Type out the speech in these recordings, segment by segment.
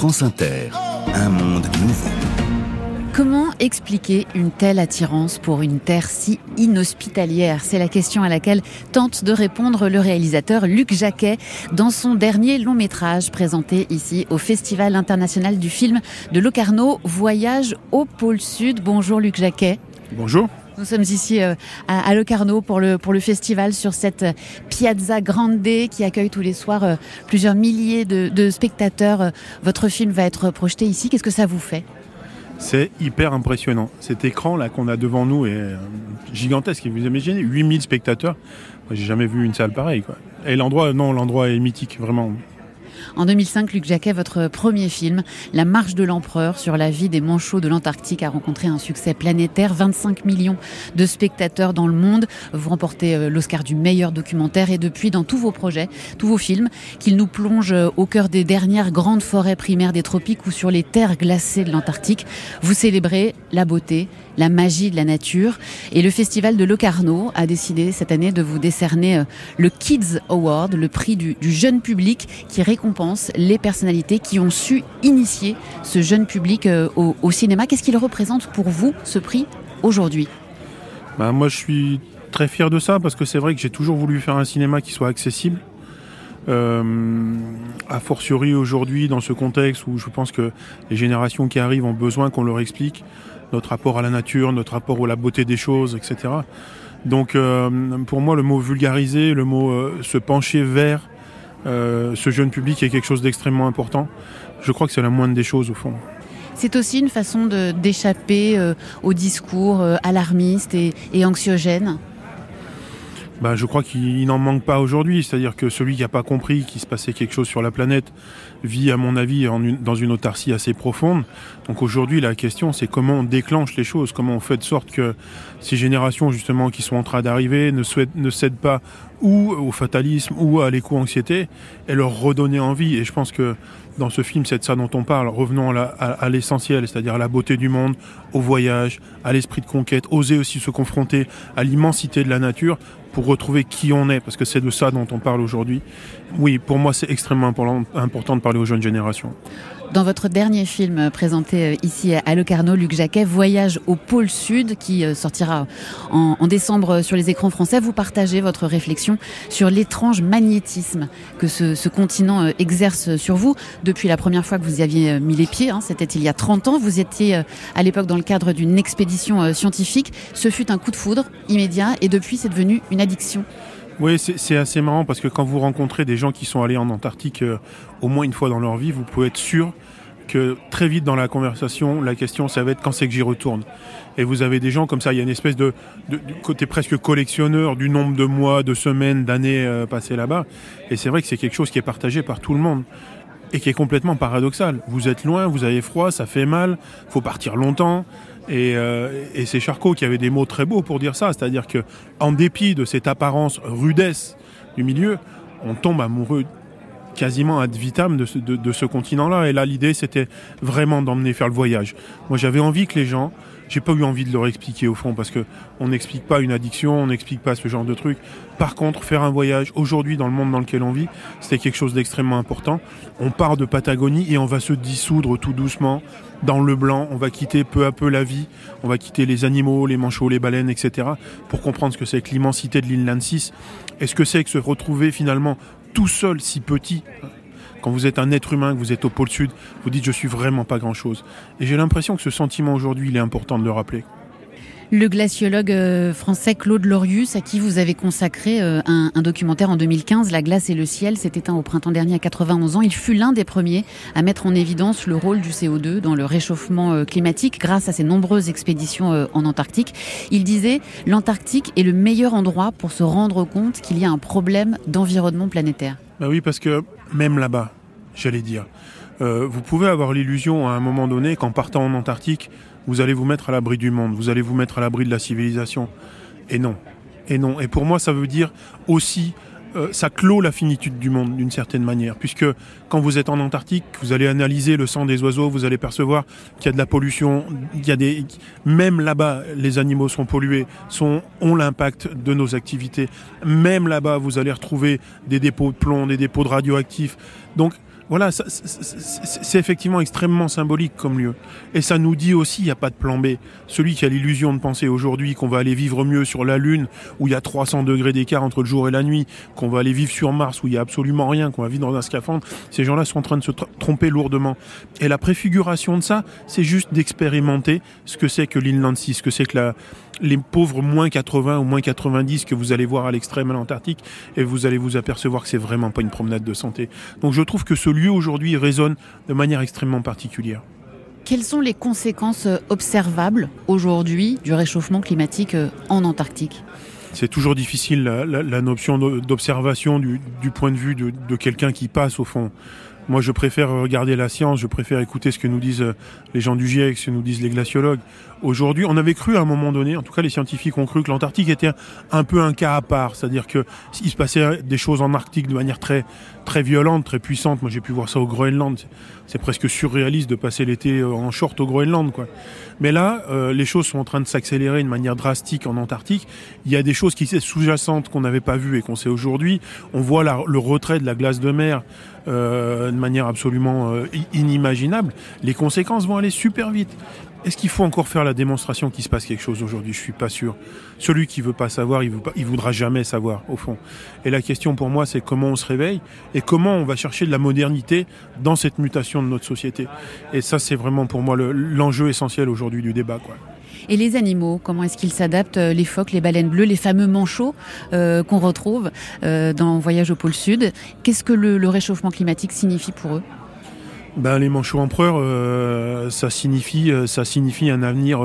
France Inter, un monde nouveau. Comment expliquer une telle attirance pour une terre si inhospitalière? C'est la question à laquelle tente de répondre le réalisateur Luc Jacquet dans son dernier long métrage présenté ici au Festival international du film de Locarno, Voyage au pôle Sud. Bonjour Luc Jacquet. Bonjour. Nous sommes ici euh, à Locarno pour le, pour le festival sur cette euh, Piazza Grande qui accueille tous les soirs euh, plusieurs milliers de, spectateurs. Votre film va être projeté ici. Qu'est-ce que ça vous fait? C'est hyper impressionnant. Cet écran là qu'on a devant nous est gigantesque. Vous imaginez 8000 spectateurs. J'ai jamais vu une salle pareille. Et l'endroit, non, l'endroit est mythique, vraiment. En 2005, Luc Jacquet, votre premier film, La marche de l'empereur sur la vie des manchots de l'Antarctique, a rencontré un succès planétaire. 25 millions de spectateurs dans le monde. Vous remportez euh, l'Oscar du meilleur documentaire et depuis, dans tous vos projets, tous vos films, qu'il nous plonge euh, au cœur des dernières grandes forêts primaires des tropiques ou sur les terres glacées de l'Antarctique, vous célébrez la beauté, la magie de la nature. Et le festival de Locarno a décidé cette année de vous décerner euh, le Kids Award, le prix du, jeune public qui récompense les personnalités qui ont su initier ce jeune public euh, au, cinéma. Qu'est-ce qu'il représente pour vous, ce prix, aujourd'hui? Bah, Moi, je suis très fier de ça parce que c'est vrai que j'ai toujours voulu faire un cinéma qui soit accessible. Euh, a fortiori aujourd'hui dans ce contexte où je pense que les générations qui arrivent ont besoin qu'on leur explique notre rapport à la nature, notre rapport à la beauté des choses, etc. Donc euh, pour moi, le mot vulgariser, le mot euh, se pencher vers euh, ce jeune public est quelque chose d'extrêmement important. Je crois que c'est la moindre des choses au fond. C'est aussi une façon d'échapper au discours alarmiste et, et anxiogène bah, je crois qu'il n'en manque pas aujourd'hui. C'est-à-dire que celui qui n'a pas compris qu'il se passait quelque chose sur la planète vit, à mon avis, dans une autarcie assez profonde. Donc aujourd'hui, la question, c'est comment on déclenche les choses, comment on fait de sorte que ces générations, justement, qui sont en train d'arriver, ne, ne cèdent pas ou au fatalisme ou à l'éco-anxiété, et leur redonner envie. Et je pense que dans ce film, c'est de ça dont on parle. Revenons à l'essentiel, c'est-à-dire à la beauté du monde, au voyage, à l'esprit de conquête, oser aussi se confronter à l'immensité de la nature pour retrouver qui on est, parce que c'est de ça dont on parle aujourd'hui. Oui, pour moi, c'est extrêmement important de parler aux jeunes générations. Dans votre dernier film présenté euh, ici à Locarno, Luc Jacquet, Voyage au pôle Sud, qui euh, sortira en, décembre sur les écrans français, vous partagez votre réflexion sur l'étrange magnétisme que ce, continent euh, exerce sur vous. Depuis la première fois que vous y aviez mis les pieds, hein, c'était il y a 30 ans, vous étiez à l'époque dans le cadre d'une expédition scientifique. Ce fut un coup de foudre immédiat et depuis c'est devenu une addiction. Oui, c'est assez marrant parce que quand vous rencontrez des gens qui sont allés en Antarctique euh, au moins une fois dans leur vie, vous pouvez être sûr que très vite dans la conversation, la question ça va être quand c'est que j'y retourne. Et vous avez des gens comme ça, il y a une espèce de, côté presque collectionneur du nombre de mois, de semaines, d'années euh, passées là-bas. Et c'est vrai que c'est quelque chose qui est partagé par tout le monde et qui est complètement paradoxal. Vous êtes loin, vous avez froid, ça fait mal, faut partir longtemps. Euh, et, c'est Charcot qui avait des mots très beaux pour dire ça, c'est-à-dire que en dépit de cette apparence rudesse du milieu, on tombe amoureux quasiment ad vitam de ce, de ce continent-là. Et là, l'idée, c'était vraiment d'emmener faire le voyage. Moi, j'avais envie que les gens j'ai pas eu envie de leur expliquer au fond parce que on n'explique pas une addiction, on n'explique pas ce genre de truc. Par contre, faire un voyage aujourd'hui dans le monde dans lequel on vit, c'était quelque chose d'extrêmement important. On part de Patagonie et on va se dissoudre tout doucement dans le blanc. On va quitter peu à peu la vie. On va quitter les animaux, les manchots, les baleines, etc. pour comprendre ce que c'est que l'immensité de l'inland 6 et ce que c'est que se retrouver finalement tout seul, si petit, quand vous êtes un être humain, que vous êtes au pôle sud, vous dites je suis vraiment pas grand-chose. Et j'ai l'impression que ce sentiment aujourd'hui, il est important de le rappeler. Le glaciologue euh, français Claude Lorius, à qui vous avez consacré euh, un, documentaire en 2015, La glace et le ciel, s'est éteint au printemps dernier à 91 ans. Il fut l'un des premiers à mettre en évidence le rôle du CO2 dans le réchauffement euh, climatique grâce à ses nombreuses expéditions en Antarctique. Il disait l'Antarctique est le meilleur endroit pour se rendre compte qu'il y a un problème d'environnement planétaire. Bah oui, parce que même là-bas, j'allais dire, euh, vous pouvez avoir l'illusion à un moment donné qu'en partant en Antarctique, vous allez vous mettre à l'abri du monde, vous allez vous mettre à l'abri de la civilisation. Et non. Et non. Et pour moi, ça veut dire aussi euh, ça clôt la finitude du monde d'une certaine manière, puisque quand vous êtes en Antarctique, vous allez analyser le sang des oiseaux, vous allez percevoir qu'il y a de la pollution, il y a des, même là-bas, les animaux sont pollués, sont, ont l'impact de nos activités. Même là-bas, vous allez retrouver des dépôts de plomb, des dépôts de radioactifs. Donc, voilà, c'est effectivement extrêmement symbolique comme lieu. Et ça nous dit aussi, il n'y a pas de plan B. Celui qui a l'illusion de penser aujourd'hui qu'on va aller vivre mieux sur la Lune, où il y a 300 degrés d'écart entre le jour et la nuit, qu'on va aller vivre sur Mars, où il n'y a absolument rien, qu'on va vivre dans un scaphandre, ces gens-là sont en train de se tromper lourdement. Et la préfiguration de ça, c'est juste d'expérimenter ce que c'est que l'Inland 6, ce que c'est que la, les pauvres moins 80 ou moins 90 que vous allez voir à l'extrême à l'Antarctique et vous allez vous apercevoir que c'est vraiment pas une promenade de santé. Donc je trouve que ce lieu aujourd'hui résonne de manière extrêmement particulière. Quelles sont les conséquences euh, observables aujourd'hui du réchauffement climatique euh, en Antarctique? C'est toujours difficile la, notion d'observation du, point de vue de, de quelqu'un qui passe au fond. Moi, je préfère regarder la science, je préfère écouter ce que nous disent euh, les gens du GIEC, ce que nous disent les glaciologues. Aujourd'hui, on avait cru à un moment donné, en tout cas les scientifiques ont cru que l'Antarctique était un peu un cas à part, c'est-à-dire que il se passait des choses en Arctique de manière très très violente, très puissante. Moi, j'ai pu voir ça au Groenland. C'est presque surréaliste de passer l'été euh, en short au Groenland, quoi. Mais là, euh, les choses sont en train de s'accélérer de manière drastique en Antarctique. Il y a des choses qui sont sous-jacentes qu'on n'avait pas vues et qu'on sait aujourd'hui. On voit le retrait de la glace de mer euh, de manière absolument inimaginable. Les conséquences vont aller super vite. Est-ce qu'il faut encore faire la démonstration qu'il se passe quelque chose aujourd'hui? Je suis pas sûr. Celui qui veut pas savoir, il, voudra jamais savoir, au fond. Et la question pour moi, c'est comment on se réveille et comment on va chercher de la modernité dans cette mutation de notre société. Et ça, c'est vraiment pour moi l'enjeu essentiel aujourd'hui du débat. Et les animaux, comment est-ce qu'ils s'adaptent euh, Les phoques, les baleines bleues, les fameux manchots euh, qu'on retrouve euh, dans Voyage au pôle Sud? Qu'est-ce que le, réchauffement climatique signifie pour eux? Ben, les manchots empereurs, ça signifie, ça signifie un avenir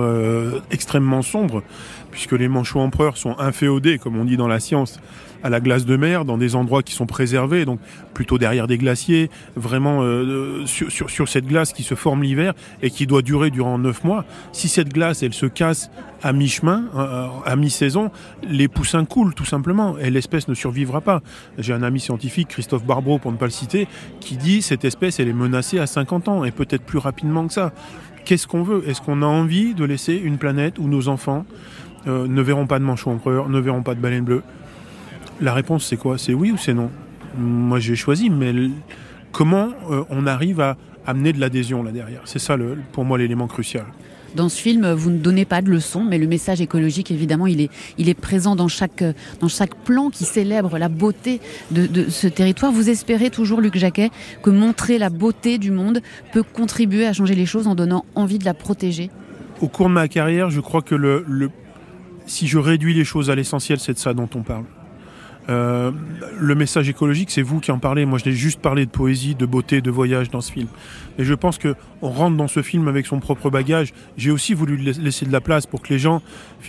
extrêmement sombre, puisque les manchots empereurs sont inféodés, comme on dit dans la science, à la glace de mer, dans des endroits qui sont préservés, donc plutôt derrière des glaciers, vraiment euh, sur, sur, sur, cette glace qui se forme l'hiver et qui doit durer durant neuf mois. Si cette glace, elle se casse à mi-chemin, euh, à mi-saison, les poussins coulent tout simplement et l'espèce ne survivra pas. J'ai un ami scientifique, Christophe Barbot, pour ne pas le citer, qui dit cette espèce, est menacée à 50 ans et peut-être plus rapidement que ça. Qu'est-ce qu'on veut? Est-ce qu'on a envie de laisser une planète où nos enfants euh, ne verront pas de manchots empereurs, ne verront pas de baleines bleues? La réponse, c'est quoi? C'est oui ou c'est non Moi, j'ai choisi, mais comment euh, on arrive à amener de l'adhésion là derrière? C'est ça, pour moi, l'élément crucial. Dans ce film, vous ne donnez pas de leçons, mais le message écologique, évidemment, il est, il présent dans chaque, plan qui célèbre la beauté de, ce territoire. Vous espérez toujours, Luc Jacquet, que montrer la beauté du monde peut contribuer à changer les choses en donnant envie de la protéger Au cours de ma carrière, je crois que si je réduis les choses à l'essentiel, c'est de ça dont on parle. Euh, le message écologique, c'est vous qui en parlez. Moi, je n'ai juste parlé de poésie, de beauté, de voyage dans ce film. Et je pense que on rentre dans ce film avec son propre bagage. J'ai aussi voulu laisser de la place pour que les gens,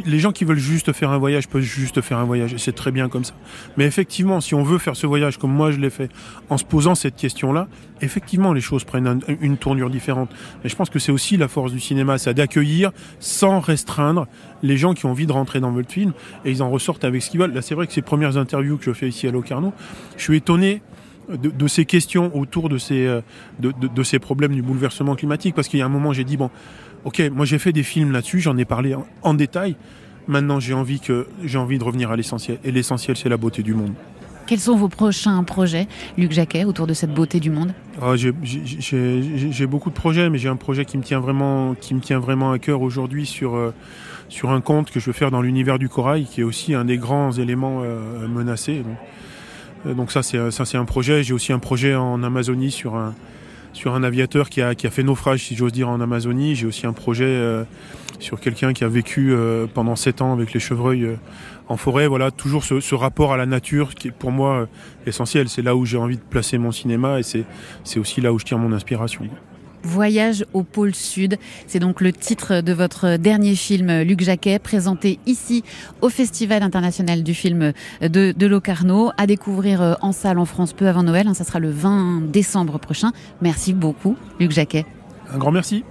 les gens qui veulent juste faire un voyage peuvent juste faire un voyage. Et c'est très bien comme ça. Mais effectivement, si on veut faire ce voyage comme moi je l'ai fait, en se posant cette question-là, effectivement, les choses prennent une tournure différente. Mais je pense que c'est aussi la force du cinéma, c'est d'accueillir sans restreindre les gens qui ont envie de rentrer dans votre film et ils en ressortent avec ce qu'ils veulent. Là, c'est vrai que ces premières interviews que je fais ici à Locarno, je suis étonné de, ces questions autour de ces, euh, de, ces problèmes du bouleversement climatique. Parce qu'il y a un moment, j'ai dit, bon, ok, moi j'ai fait des films là-dessus, j'en ai parlé en, détail. Maintenant, j'ai envie, que, j'ai envie de revenir à l'essentiel. Et l'essentiel, c'est la beauté du monde. Quels sont vos prochains projets, Luc Jacquet, autour de cette beauté du monde? Ah, J'ai beaucoup de projets, mais j'ai un projet qui me tient vraiment, qui me tient vraiment à cœur aujourd'hui sur, euh, sur un conte que je veux faire dans l'univers du corail, qui est aussi un des grands éléments euh, menacés. Euh, donc ça c'est ça c'est un projet. J'ai aussi un projet en Amazonie sur un sur un aviateur qui a, qui a fait naufrage, si j'ose dire, en Amazonie. J'ai aussi un projet euh, sur quelqu'un qui a vécu euh, pendant sept ans avec les chevreuils en forêt. Voilà, toujours ce, ce, rapport à la nature qui est pour moi essentiel. C'est là où j'ai envie de placer mon cinéma et c'est aussi là où je tire mon inspiration. Voyage au pôle Sud. C'est donc le titre de votre dernier film, Luc Jacquet, présenté ici au Festival international du film de, Locarno, à découvrir euh, en salle en France peu avant Noël. Ça sera le 20 décembre prochain. Merci beaucoup, Luc Jacquet. Un grand merci.